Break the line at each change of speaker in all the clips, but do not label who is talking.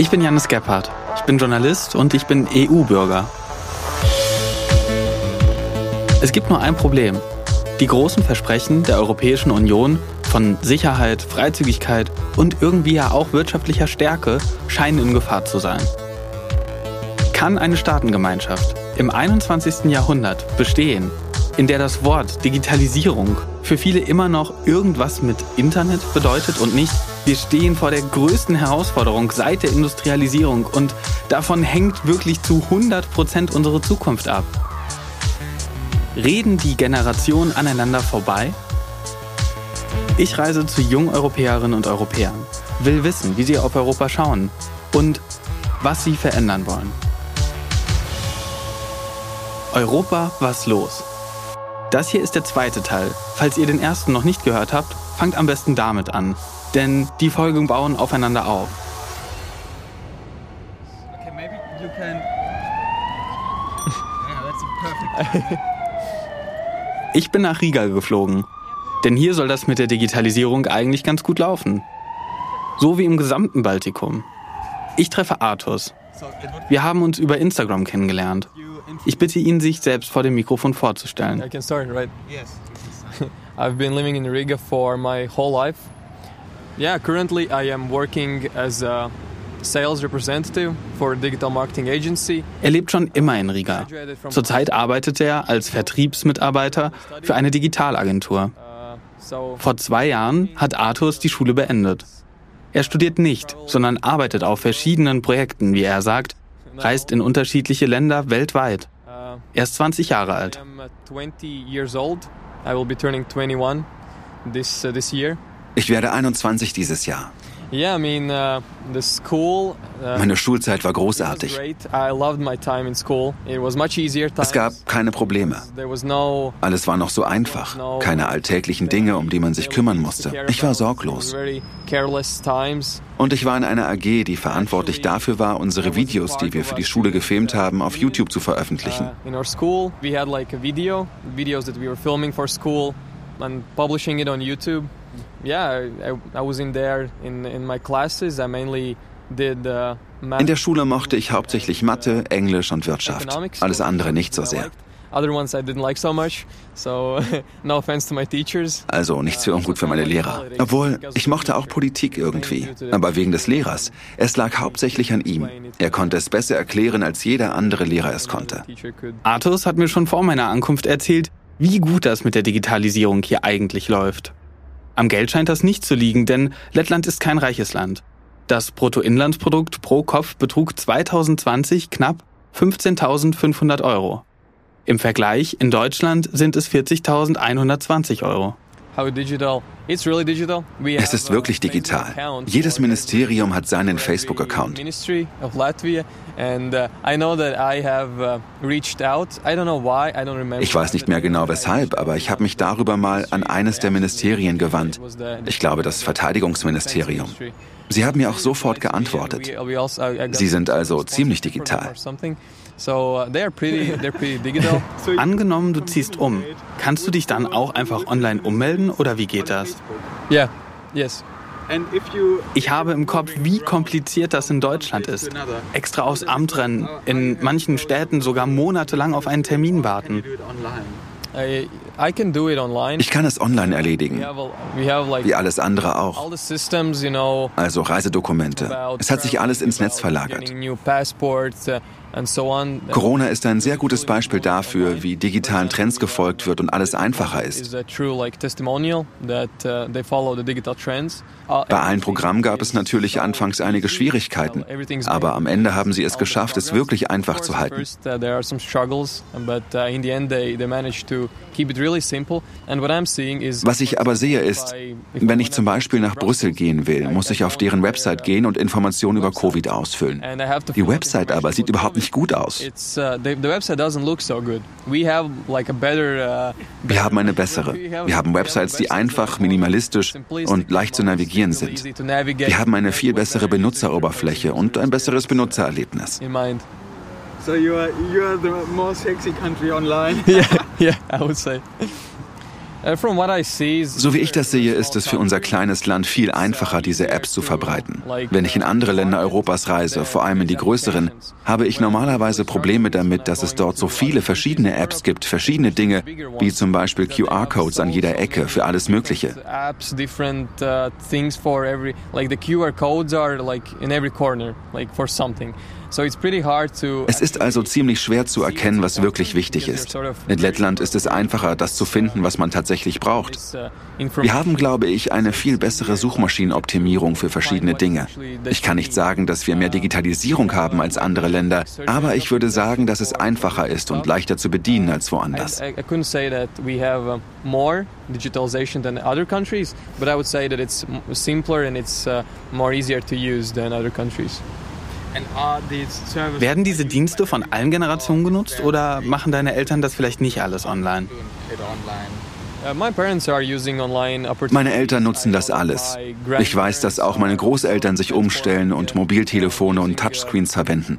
Ich bin Janis Gebhardt. Ich bin Journalist und ich bin EU-Bürger. Es gibt nur ein Problem. Die großen Versprechen der Europäischen Union von Sicherheit, Freizügigkeit und irgendwie ja auch wirtschaftlicher Stärke scheinen in Gefahr zu sein. Kann eine Staatengemeinschaft im 21. Jahrhundert bestehen, in der das Wort Digitalisierung für viele immer noch irgendwas mit Internet bedeutet und nicht, wir stehen vor der größten Herausforderung seit der Industrialisierung und davon hängt wirklich zu 100 Prozent unsere Zukunft ab. Reden die Generationen aneinander vorbei? Ich reise zu jungen Europäerinnen und Europäern, will wissen, wie sie auf Europa schauen und was sie verändern wollen. Europa, was los? Das hier ist der zweite Teil. Falls ihr den ersten noch nicht gehört habt, fangt am besten damit an, denn die Folgen bauen aufeinander auf. Okay, maybe you can. yeah, that's perfect. Ich bin nach Riga geflogen. Denn hier soll das mit der Digitalisierung eigentlich ganz gut laufen. So wie im gesamten Baltikum. Ich treffe Artus. Wir haben uns über Instagram kennengelernt. Ich bitte ihn, sich selbst vor dem Mikrofon vorzustellen.
I can start, right? Yes. I've been living in Riga for my whole life. Yeah, currently I am working as a Sales Representative for a Digital Marketing Agency.
Er lebt schon immer in Riga. Zurzeit arbeitet er als Vertriebsmitarbeiter für eine Digitalagentur. Vor zwei Jahren hat Arthurs die Schule beendet. Er studiert nicht, sondern arbeitet auf verschiedenen Projekten, wie er sagt, reist in unterschiedliche Länder weltweit. Er ist 20 Jahre alt.
Ich werde 21 dieses Jahr.
Uh, uh,
Meine Schulzeit war großartig. Es gab keine Probleme. Alles war noch so einfach. Keine alltäglichen Dinge, um die man sich kümmern musste. Ich war sorglos. Und ich war in einer AG, die verantwortlich dafür war, unsere Videos, die wir für die Schule gefilmt haben, auf YouTube zu veröffentlichen.
and publishing it on YouTube yeah, I, I was in there in, in my classes. I mainly did uh,
in der Schule mochte ich hauptsächlich Mathe, Englisch und Wirtschaft. Alles andere nicht so sehr. Also nicht so ungut für meine Lehrer. Obwohl, ich mochte auch Politik irgendwie. Aber wegen des Lehrers. Es lag hauptsächlich an ihm. Er konnte es besser erklären, als jeder andere Lehrer es konnte.
Arthurs hat mir schon vor meiner Ankunft erzählt, wie gut das mit der Digitalisierung hier eigentlich läuft. Am Geld scheint das nicht zu liegen, denn Lettland ist kein reiches Land. Das Bruttoinlandsprodukt pro Kopf betrug 2020 knapp 15.500 Euro. Im Vergleich in Deutschland sind es 40.120 Euro.
Es ist wirklich digital. Jedes Ministerium hat seinen Facebook-Account. Uh, uh, ich weiß nicht mehr genau weshalb, aber ich habe mich darüber mal an eines der Ministerien gewandt. Ich glaube, das Verteidigungsministerium. Sie haben mir auch sofort geantwortet. Also, Sie sind also ziemlich digital.
So uh, they're pretty, they're pretty digital.
Angenommen, du ziehst um. Kannst du dich dann auch einfach online ummelden oder wie geht das?
Ja, yeah. yes.
Ich habe im Kopf, wie kompliziert das in Deutschland ist. Extra aufs Amt rennen, in manchen Städten sogar monatelang auf einen Termin warten.
Ich kann es online erledigen, wie alles andere auch. Also Reisedokumente. Es hat sich alles ins Netz verlagert. Corona ist ein sehr gutes Beispiel dafür, wie digitalen Trends gefolgt wird und alles einfacher ist. Uh, Bei allen Programmen gab es natürlich anfangs einige Schwierigkeiten, aber am Ende haben sie es geschafft, es wirklich einfach zu halten. Was ich aber sehe ist, wenn ich zum Beispiel nach Brüssel gehen will, muss ich auf deren Website gehen und Informationen über Covid ausfüllen. Die Website aber sieht überhaupt nicht gut aus. Uh, uh, Wir haben eine bessere. Wir haben Websites, die einfach, minimalistisch und leicht zu navigieren sind. Wir haben eine viel bessere Benutzeroberfläche und ein besseres Benutzererlebnis.
So you are you are the more sexy country online.
yeah, yeah, I would say.
Uh, so wie ich das sehe, ist es für unser kleines Land viel einfacher, diese Apps zu verbreiten. Wenn ich in andere Länder Europas reise, vor allem in die größeren, habe ich normalerweise Probleme damit, dass es dort so viele verschiedene Apps gibt, verschiedene Dinge, wie zum Beispiel QR-Codes an jeder Ecke für alles Mögliche. Es ist also ziemlich schwer zu erkennen, was wirklich wichtig ist. In Lettland ist es einfacher, das zu finden, was man tatsächlich braucht. Wir haben, glaube ich, eine viel bessere Suchmaschinenoptimierung für verschiedene Dinge. Ich kann nicht sagen, dass wir mehr Digitalisierung haben als andere Länder, aber ich würde sagen, dass es einfacher ist und leichter zu bedienen als woanders. digitalization than other countries, but I would say that it's simpler and it's uh, more easier to use than other countries.
Werden diese Dienste von allen Generationen genutzt oder machen deine Eltern das vielleicht nicht alles online?
Uh,
meine Eltern nutzen das alles. Ich weiß, dass auch meine Großeltern sich umstellen und Mobiltelefone und Touchscreens verwenden.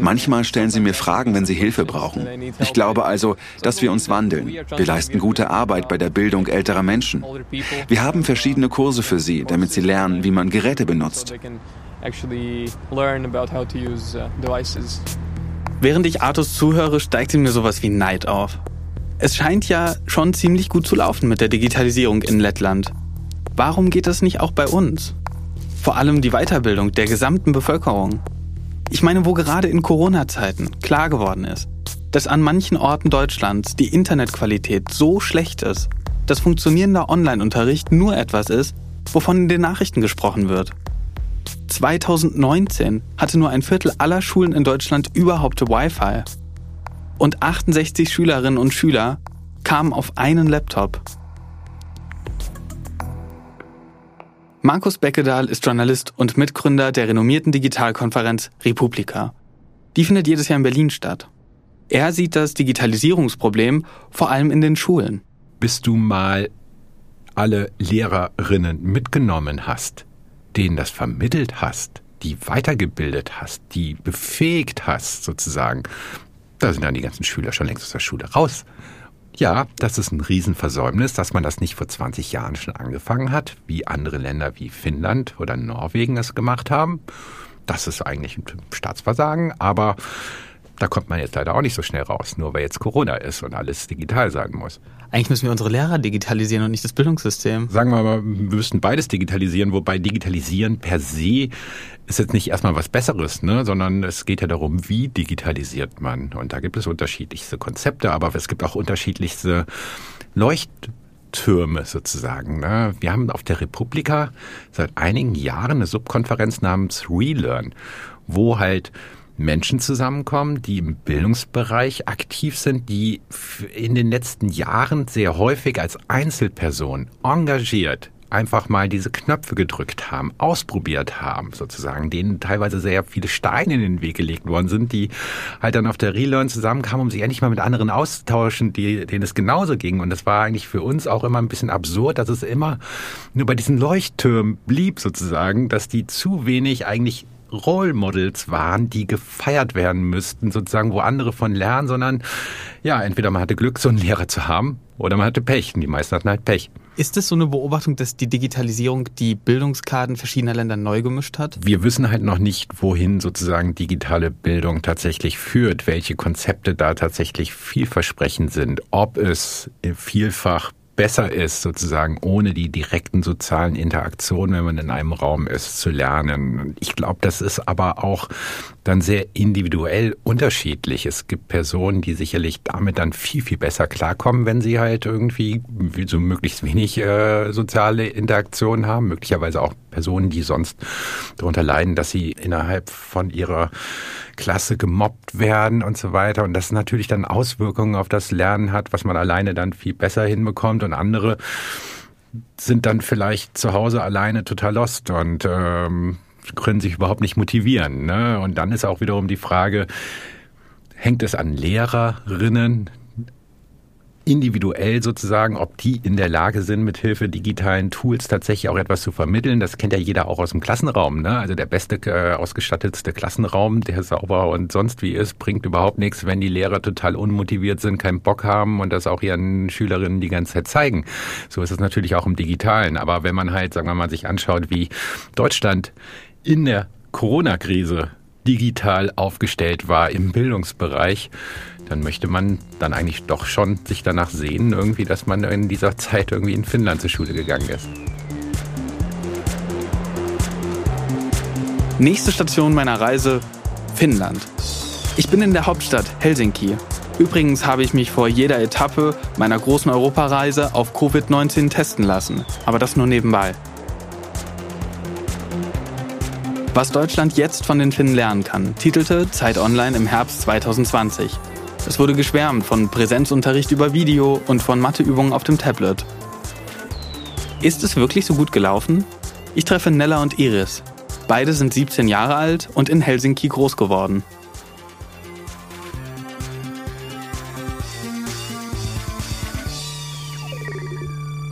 Manchmal stellen sie mir Fragen, wenn sie Hilfe brauchen. Ich glaube also, dass wir uns wandeln. Wir leisten gute Arbeit bei der Bildung älterer Menschen. Wir haben verschiedene Kurse für sie, damit sie lernen, wie man Geräte benutzt.
Während ich Artus zuhöre, steigt in mir sowas wie Neid auf. Es scheint ja schon ziemlich gut zu laufen mit der Digitalisierung in Lettland. Warum geht das nicht auch bei uns? Vor allem die Weiterbildung der gesamten Bevölkerung. Ich meine, wo gerade in Corona-Zeiten klar geworden ist, dass an manchen Orten Deutschlands die Internetqualität so schlecht ist, dass funktionierender Online-Unterricht nur etwas ist, wovon in den Nachrichten gesprochen wird. 2019 hatte nur ein Viertel aller Schulen in Deutschland überhaupt Wi-Fi. Und 68 Schülerinnen und Schüler kamen auf einen Laptop. Markus Beckedahl ist Journalist und Mitgründer der renommierten Digitalkonferenz Republika. Die findet jedes Jahr in Berlin statt. Er sieht das Digitalisierungsproblem vor allem in den Schulen.
Bis du mal alle Lehrerinnen mitgenommen hast, denen das vermittelt hast, die weitergebildet hast, die befähigt hast sozusagen, da sind dann die ganzen Schüler schon längst aus der Schule raus. Ja, das ist ein Riesenversäumnis, dass man das nicht vor 20 Jahren schon angefangen hat, wie andere Länder wie Finnland oder Norwegen es gemacht haben. Das ist eigentlich ein Staatsversagen, aber da kommt man jetzt leider auch nicht so schnell raus, nur weil jetzt Corona ist und alles digital sein muss.
Eigentlich müssen wir unsere Lehrer digitalisieren und nicht das Bildungssystem.
Sagen wir mal, wir müssten beides digitalisieren, wobei digitalisieren per se ist jetzt nicht erstmal was Besseres, ne? sondern es geht ja darum, wie digitalisiert man. Und da gibt es unterschiedlichste Konzepte, aber es gibt auch unterschiedlichste Leuchttürme sozusagen. Ne? Wir haben auf der Republika seit einigen Jahren eine Subkonferenz namens Relearn, wo halt Menschen zusammenkommen, die im Bildungsbereich aktiv sind, die in den letzten Jahren sehr häufig als Einzelperson engagiert einfach mal diese Knöpfe gedrückt haben, ausprobiert haben, sozusagen, denen teilweise sehr viele Steine in den Weg gelegt worden sind, die halt dann auf der Relearn zusammenkamen, um sich endlich mal mit anderen auszutauschen, die, denen es genauso ging. Und das war eigentlich für uns auch immer ein bisschen absurd, dass es immer nur bei diesen Leuchttürmen blieb, sozusagen, dass die zu wenig eigentlich Role Models waren, die gefeiert werden müssten, sozusagen, wo andere von lernen, sondern ja, entweder man hatte Glück, so einen Lehrer zu haben, oder man hatte Pech. Und die meisten hatten halt Pech.
Ist es so eine Beobachtung, dass die Digitalisierung die Bildungskarten verschiedener Länder neu gemischt hat?
Wir wissen halt noch nicht, wohin sozusagen digitale Bildung tatsächlich führt, welche Konzepte da tatsächlich vielversprechend sind, ob es vielfach besser ist, sozusagen ohne die direkten sozialen Interaktionen, wenn man in einem Raum ist, zu lernen. Ich glaube, das ist aber auch dann sehr individuell unterschiedlich. Es gibt Personen, die sicherlich damit dann viel, viel besser klarkommen, wenn sie halt irgendwie so möglichst wenig äh, soziale Interaktion haben. Möglicherweise auch Personen, die sonst darunter leiden, dass sie innerhalb von ihrer Klasse gemobbt werden und so weiter. Und das natürlich dann Auswirkungen auf das Lernen hat, was man alleine dann viel besser hinbekommt. Und andere sind dann vielleicht zu Hause alleine total lost und ähm, können sich überhaupt nicht motivieren. Ne? Und dann ist auch wiederum die Frage, hängt es an Lehrerinnen, individuell sozusagen, ob die in der Lage sind, mit Hilfe digitalen Tools tatsächlich auch etwas zu vermitteln. Das kennt ja jeder auch aus dem Klassenraum. Ne? Also der beste, äh, ausgestattetste Klassenraum, der sauber und sonst wie ist, bringt überhaupt nichts, wenn die Lehrer total unmotiviert sind, keinen Bock haben und das auch ihren Schülerinnen die ganze Zeit zeigen. So ist es natürlich auch im Digitalen. Aber wenn man halt, sagen wir mal, sich anschaut, wie Deutschland in der Corona-Krise digital aufgestellt war im Bildungsbereich, dann möchte man dann eigentlich doch schon sich danach sehen, irgendwie, dass man in dieser Zeit irgendwie in Finnland zur Schule gegangen ist.
Nächste Station meiner Reise, Finnland. Ich bin in der Hauptstadt Helsinki. Übrigens habe ich mich vor jeder Etappe meiner großen Europareise auf Covid-19 testen lassen, aber das nur nebenbei. Was Deutschland jetzt von den Finnen lernen kann, titelte Zeit Online im Herbst 2020. Es wurde geschwärmt von Präsenzunterricht über Video und von Matheübungen auf dem Tablet. Ist es wirklich so gut gelaufen? Ich treffe Nella und Iris. Beide sind 17 Jahre alt und in Helsinki groß geworden.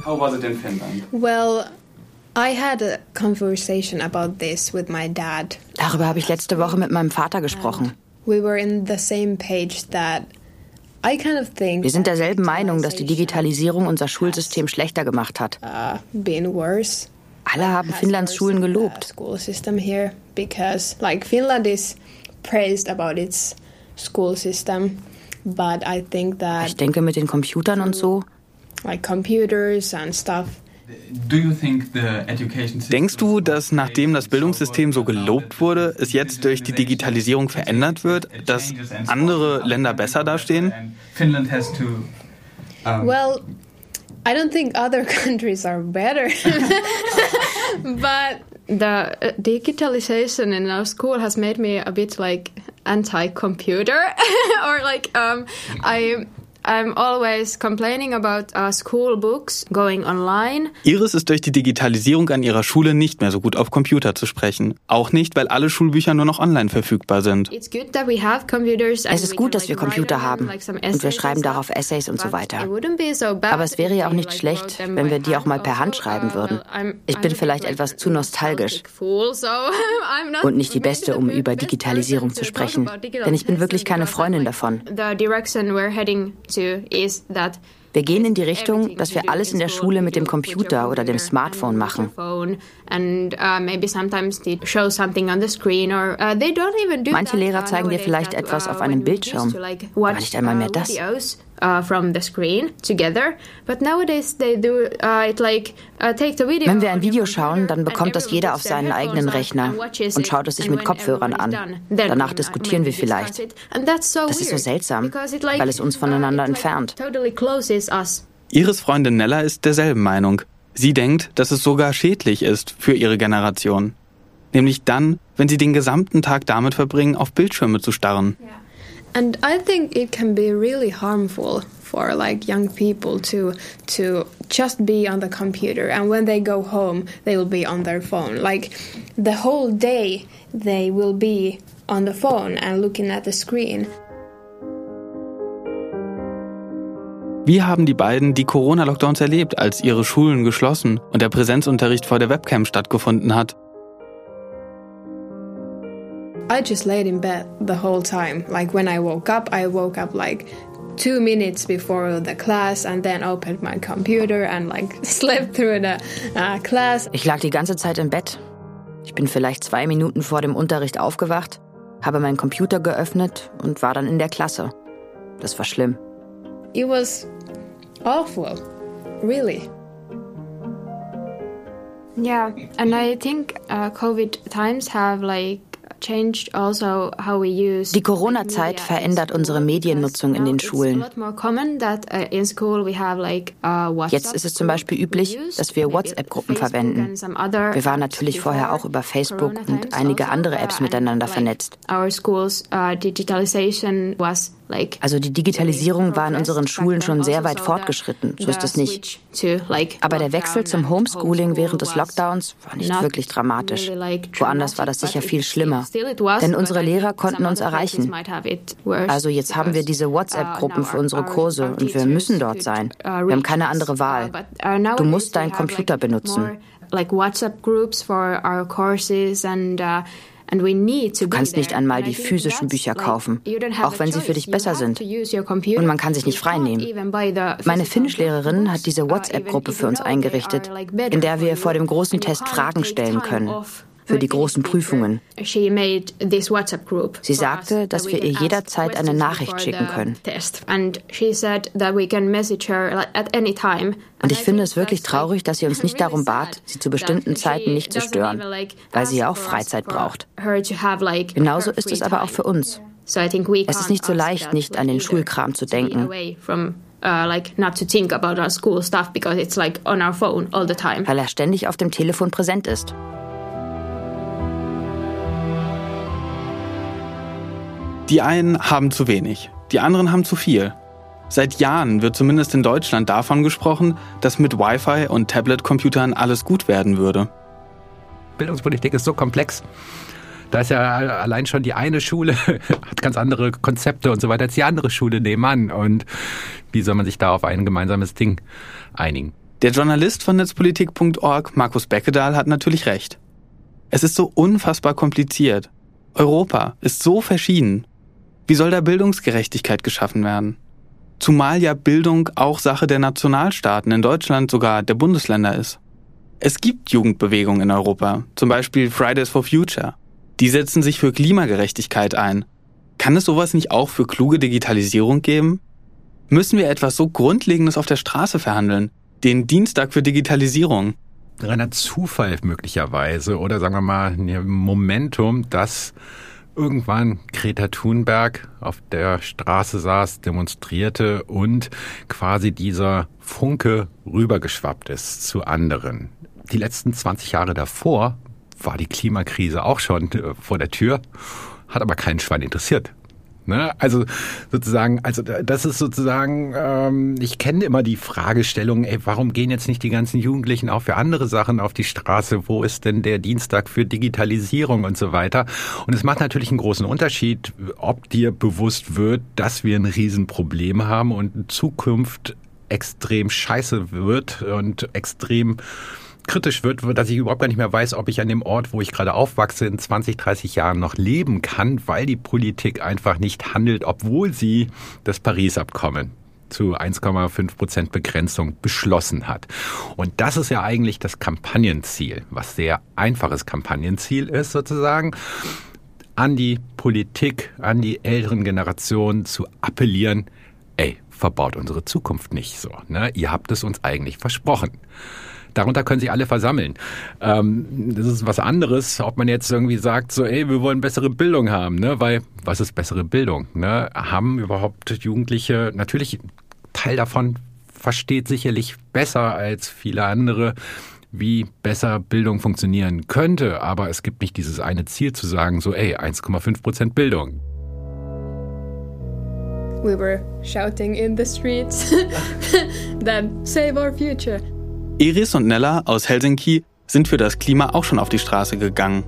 How was it in Finland?
Well, I had a conversation about this with my dad.
Darüber habe ich letzte Woche mit meinem Vater gesprochen.
We were in the same page that
wir sind derselben Meinung, dass die Digitalisierung unser Schulsystem schlechter gemacht hat. Uh, Alle haben Finnlands Schulen gelobt. Ich denke mit den Computern und so.
Like computers and stuff.
Denkst du, dass nachdem das Bildungssystem so gelobt wurde, es jetzt durch die Digitalisierung verändert wird, dass andere Länder besser dastehen?
Well, I don't think other countries are better. but the uh, digitalization in our school has made me a bit like anti-computer or like um, I I'm always complaining about uh, school books going online.
Iris ist durch die Digitalisierung an ihrer Schule nicht mehr so gut auf Computer zu sprechen. Auch nicht, weil alle Schulbücher nur noch online verfügbar sind.
Es ist gut, dass wir Computer haben und wir schreiben darauf Essays und so weiter. Aber es wäre ja auch nicht schlecht, wenn wir die auch mal per Hand schreiben uh, würden. Ich bin vielleicht etwas zu nostalgisch und nicht die Beste, um über Digitalisierung zu sprechen, denn ich bin wirklich keine Freundin davon. Wir gehen in die Richtung, dass wir alles in der Schule mit dem Computer oder dem Smartphone machen. Uh, uh, Manche Lehrer zeigen dir vielleicht etwas auf einem Bildschirm, aber nicht einmal mehr das uh, from the screen together. But nowadays they do uh, it like uh, take the video. Wenn wir ein Video schauen, dann bekommt das jeder auf seinen eigenen Rechner und schaut es sich mit Kopfhörern an. Danach diskutieren wir vielleicht. Das ist so seltsam, weil es uns voneinander entfernt.
Iris Freundin Nella ist derselben Meinung. Sie denkt, dass es sogar schädlich ist für ihre Generation. Nämlich dann, wenn sie den gesamten Tag damit verbringen, auf Bildschirme zu starren. Ja.
And I think it can be really harmful for like young people to to just be on the computer. And when they go home they will be on their phone. Like the whole day they will be on the phone and looking at the screen.
Wie haben die beiden die Corona-Lockdowns erlebt, als ihre Schulen geschlossen und der Präsenzunterricht vor der Webcam stattgefunden hat?
I just laid in bed the whole time. Like when I woke up, I woke up like two minutes before the class and then opened my computer and like slept through the uh, class.
Ich lag die ganze Zeit im Bett. Ich bin vielleicht zwei Minuten vor dem Unterricht aufgewacht, habe meinen Computer geöffnet und war dann in der Klasse. Das war schlimm.
It was awful, really. Yeah, and I think uh, COVID times have like
Die Corona-Zeit verändert unsere Mediennutzung in den Schulen. Uh, uh, Jetzt ist es zum Beispiel üblich, dass wir WhatsApp-Gruppen verwenden. Wir waren natürlich vorher auch über Facebook und einige andere Apps miteinander vernetzt. Also die Digitalisierung war in unseren Schulen schon sehr weit fortgeschritten, so ist es nicht. Aber der Wechsel zum Homeschooling während des Lockdowns war nicht wirklich dramatisch. Woanders war das sicher viel schlimmer, denn unsere Lehrer konnten uns erreichen. Also jetzt haben wir diese WhatsApp-Gruppen für unsere Kurse und wir müssen dort sein. Wir haben keine andere Wahl. Du musst deinen Computer benutzen. Like WhatsApp groups for our courses and uh, Du kannst nicht einmal die physischen Bücher kaufen, auch wenn sie für dich besser sind. Und man kann sich nicht freinehmen. Meine Finnischlehrerin hat diese WhatsApp-Gruppe für uns eingerichtet, in der wir vor dem großen Test Fragen stellen können für die großen Prüfungen. Sie sagte, dass wir ihr jederzeit eine Nachricht schicken können. Und ich finde es wirklich traurig, dass sie uns nicht darum bat, sie zu bestimmten Zeiten nicht zu stören, weil sie ja auch Freizeit braucht. Genauso ist es aber auch für uns. Es ist nicht so leicht, nicht an den Schulkram zu denken. Weil er ständig auf dem Telefon präsent ist.
Die einen haben zu wenig, die anderen haben zu viel. Seit Jahren wird zumindest in Deutschland davon gesprochen, dass mit Wi-Fi und Tablet-Computern alles gut werden würde.
Bildungspolitik ist so komplex. Da ist ja allein schon die eine Schule, hat ganz andere Konzepte und so weiter als die andere Schule nebenan. Und wie soll man sich da auf ein gemeinsames Ding einigen?
Der Journalist von netzpolitik.org, Markus Beckedahl, hat natürlich recht. Es ist so unfassbar kompliziert. Europa ist so verschieden. Wie soll da Bildungsgerechtigkeit geschaffen werden? Zumal ja Bildung auch Sache der Nationalstaaten, in Deutschland sogar der Bundesländer ist. Es gibt Jugendbewegungen in Europa, zum Beispiel Fridays for Future. Die setzen sich für Klimagerechtigkeit ein. Kann es sowas nicht auch für kluge Digitalisierung geben? Müssen wir etwas so Grundlegendes auf der Straße verhandeln? Den Dienstag für Digitalisierung?
Reiner Zufall möglicherweise oder sagen wir mal ein Momentum, dass irgendwann Greta Thunberg auf der Straße saß, demonstrierte und quasi dieser Funke rübergeschwappt ist zu anderen. Die letzten 20 Jahre davor war die Klimakrise auch schon äh, vor der Tür, hat aber keinen Schwein interessiert. Ne? Also sozusagen, also das ist sozusagen, ähm, ich kenne immer die Fragestellung, ey, warum gehen jetzt nicht die ganzen Jugendlichen auch für andere Sachen auf die Straße? Wo ist denn der Dienstag für Digitalisierung und so weiter? Und es macht natürlich einen großen Unterschied, ob dir bewusst wird, dass wir ein Riesenproblem haben und in Zukunft extrem scheiße wird und extrem kritisch wird, dass ich überhaupt gar nicht mehr weiß, ob ich an dem Ort, wo ich gerade aufwachse, in 20, 30 Jahren noch leben kann, weil die Politik einfach nicht handelt, obwohl sie das Paris-Abkommen zu 1,5 Prozent Begrenzung beschlossen hat. Und das ist ja eigentlich das Kampagnenziel, was sehr einfaches Kampagnenziel ist sozusagen, an die Politik, an die älteren Generationen zu appellieren, ey, verbaut unsere Zukunft nicht so. Ne? Ihr habt es uns eigentlich versprochen. Darunter können sich alle versammeln. Ähm, das ist was anderes, ob man jetzt irgendwie sagt, so, ey, wir wollen bessere Bildung haben, ne? Weil, was ist bessere Bildung? Ne? Haben überhaupt Jugendliche, natürlich, Teil davon versteht sicherlich besser als viele andere, wie besser Bildung funktionieren könnte, aber es gibt nicht dieses eine Ziel zu sagen, so, ey, 1,5 Prozent Bildung.
We were shouting in the streets that save our future.
Iris und Nella aus Helsinki sind für das Klima auch schon auf die Straße gegangen.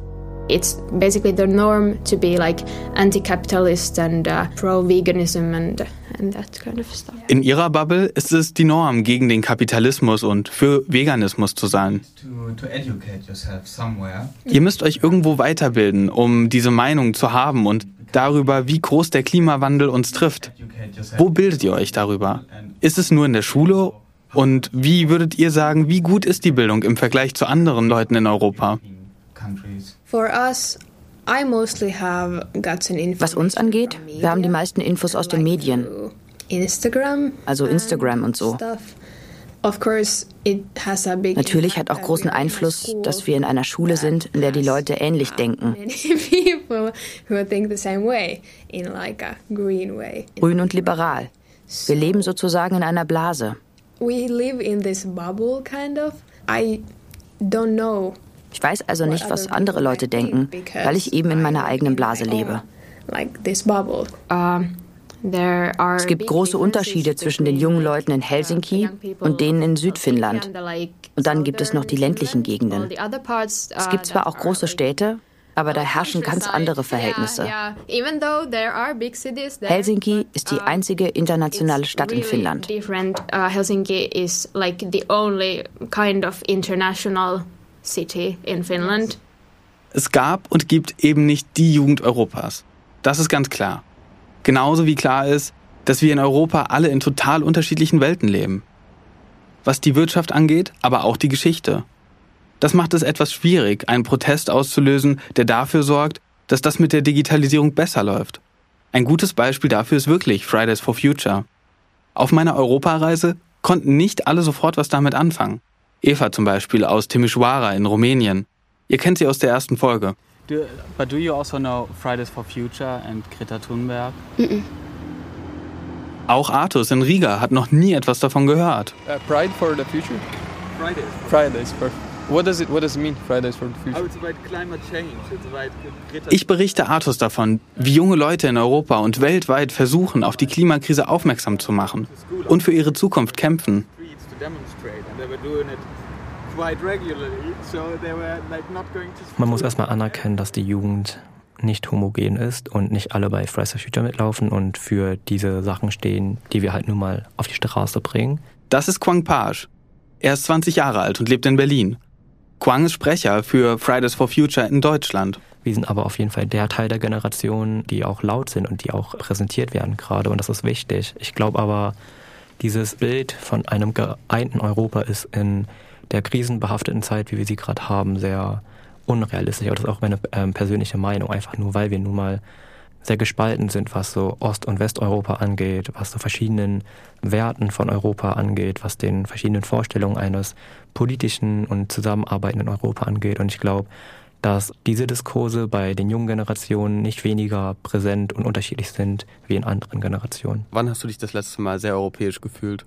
It's basically the norm to be like anti-capitalist and uh, pro-veganism and, and that kind of stuff.
In ihrer Bubble ist es die Norm, gegen den Kapitalismus und für Veganismus zu sein. Ihr müsst euch irgendwo weiterbilden, um diese Meinung zu haben und darüber, wie groß der Klimawandel uns trifft. Wo bildet ihr euch darüber? Ist es nur in der Schule und wie würdet ihr sagen, wie gut ist die Bildung im Vergleich zu anderen Leuten in Europa?
Was uns angeht, wir haben die meisten Infos aus den Medien. Also Instagram und so. Natürlich hat auch großen Einfluss, dass wir in einer Schule sind, in der die Leute ähnlich denken. Grün und liberal. Wir leben sozusagen in einer Blase we live in this bubble kind of. I don't know. Ich weiß also nicht, was andere Leute denken, weil ich eben in meiner eigenen Blase lebe.
Like this bubble. Uh,
Es gibt große Unterschiede zwischen den jungen Leuten in Helsinki und denen in Südfinnland. Und dann gibt es noch die ländlichen Gegenden. Es gibt zwar auch große Städte, aber da herrschen ganz andere Verhältnisse. Helsinki ist die einzige internationale Stadt in Finnland. Uh, Helsinki is like the only kind of international
city in Finland. Es gab und gibt eben nicht die Jugend Europas. Das ist ganz klar. Genauso wie klar ist, dass wir in Europa alle in total unterschiedlichen Welten leben. Was die Wirtschaft angeht, aber auch die Geschichte. Das macht es etwas schwierig, einen Protest auszulösen, der dafür sorgt, dass das mit der Digitalisierung besser läuft. Ein gutes Beispiel dafür ist wirklich Fridays for Future. Auf meiner Europareise konnten nicht alle sofort was damit anfangen. Eva zum Beispiel aus Timișoara in Rumänien. Ihr kennt sie aus der ersten Folge. Do, but do you also know Fridays for Future and Greta Thunberg? Mm -mm. Auch Artus in Riga hat noch nie etwas davon gehört.
Uh, Pride for the Future? Fridays. Fridays, perfect. What does it What does it mean? Fridays for the Future?
Ich berichte Artus davon, wie junge Leute in Europa und weltweit versuchen, auf die Klimakrise aufmerksam zu machen und für ihre Zukunft kämpfen.
Man muss erstmal anerkennen, dass die Jugend nicht homogen ist und nicht alle bei Fridays for Future mitlaufen und für diese Sachen stehen, die wir halt nun mal auf die Straße bringen.
Das ist Quang Page. Er ist 20 Jahre alt und lebt in Berlin. Quang ist Sprecher für Fridays for Future in Deutschland.
Wir sind aber auf jeden Fall der Teil der Generation, die auch laut sind und die auch präsentiert werden gerade und das ist wichtig. Ich glaube aber, dieses Bild von einem geeinten Europa ist in der krisenbehafteten Zeit, wie wir sie gerade haben, sehr unrealistisch. Aber das ist auch meine ähm, persönliche Meinung, einfach nur, weil wir nun mal sehr gespalten sind, was so Ost- und Westeuropa angeht, was so verschiedenen Werten von Europa angeht, was den verschiedenen Vorstellungen eines politischen und zusammenarbeitenden Europa angeht. Und ich glaube, dass diese Diskurse bei den jungen Generationen nicht weniger präsent und unterschiedlich sind wie in anderen Generationen.
Wann hast du dich das letzte Mal sehr europäisch gefühlt?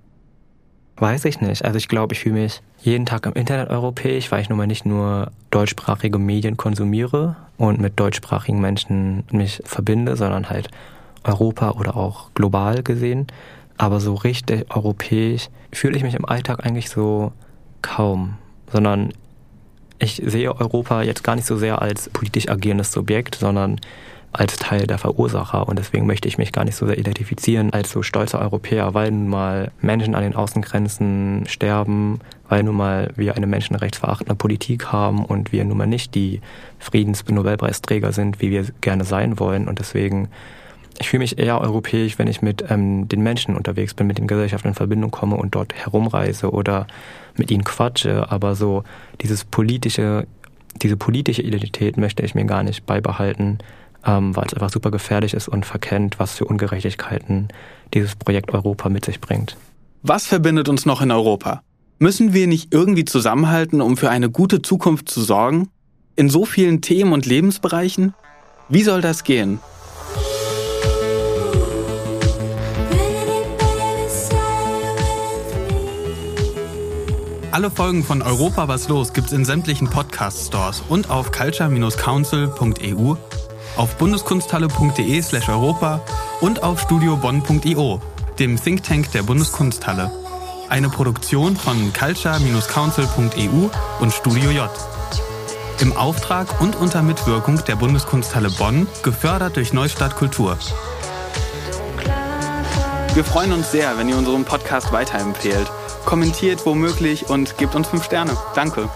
Weiß ich nicht. Also ich glaube, ich fühle mich jeden Tag im Internet europäisch, weil ich nun mal nicht nur deutschsprachige Medien konsumiere und mit deutschsprachigen Menschen mich verbinde, sondern halt Europa oder auch global gesehen. Aber so richtig europäisch fühle ich mich im Alltag eigentlich so kaum, sondern ich sehe Europa jetzt gar nicht so sehr als politisch agierendes Subjekt, sondern als Teil der Verursacher. Und deswegen möchte ich mich gar nicht so sehr identifizieren als so stolzer Europäer, weil nun mal Menschen an den Außengrenzen sterben, weil nun mal wir eine menschenrechtsverachtende Politik haben und wir nun mal nicht die Friedensnobelpreisträger sind, wie wir gerne sein wollen. Und deswegen ich fühle mich eher europäisch, wenn ich mit ähm, den Menschen unterwegs bin, mit den Gesellschaften in Verbindung komme und dort herumreise oder mit ihnen quatsche, aber so dieses politische diese politische Identität möchte ich mir gar nicht beibehalten, ähm, weil es einfach super gefährlich ist und verkennt, was für Ungerechtigkeiten dieses Projekt Europa mit sich bringt.
Was verbindet uns noch in Europa? Müssen wir nicht irgendwie zusammenhalten, um für eine gute Zukunft zu sorgen? In so vielen Themen und Lebensbereichen? Wie soll das gehen? Alle Folgen von Europa was los gibt's in sämtlichen Podcast-Stores und auf culture-council.eu auf bundeskunsthalle.de slash Europa und auf studiobonn.io, dem Think Tank der Bundeskunsthalle. Eine Produktion von culture-council.eu und Studio J. Im Auftrag und unter Mitwirkung der Bundeskunsthalle Bonn, gefördert durch Neustadt Kultur. Wir freuen uns sehr, wenn ihr unseren Podcast weiterempfehlt. Kommentiert womöglich und gebt uns 5 Sterne. Danke.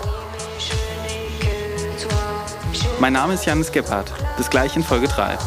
Mein Name ist Janis Gebhardt. Bis gleich in Folge 3.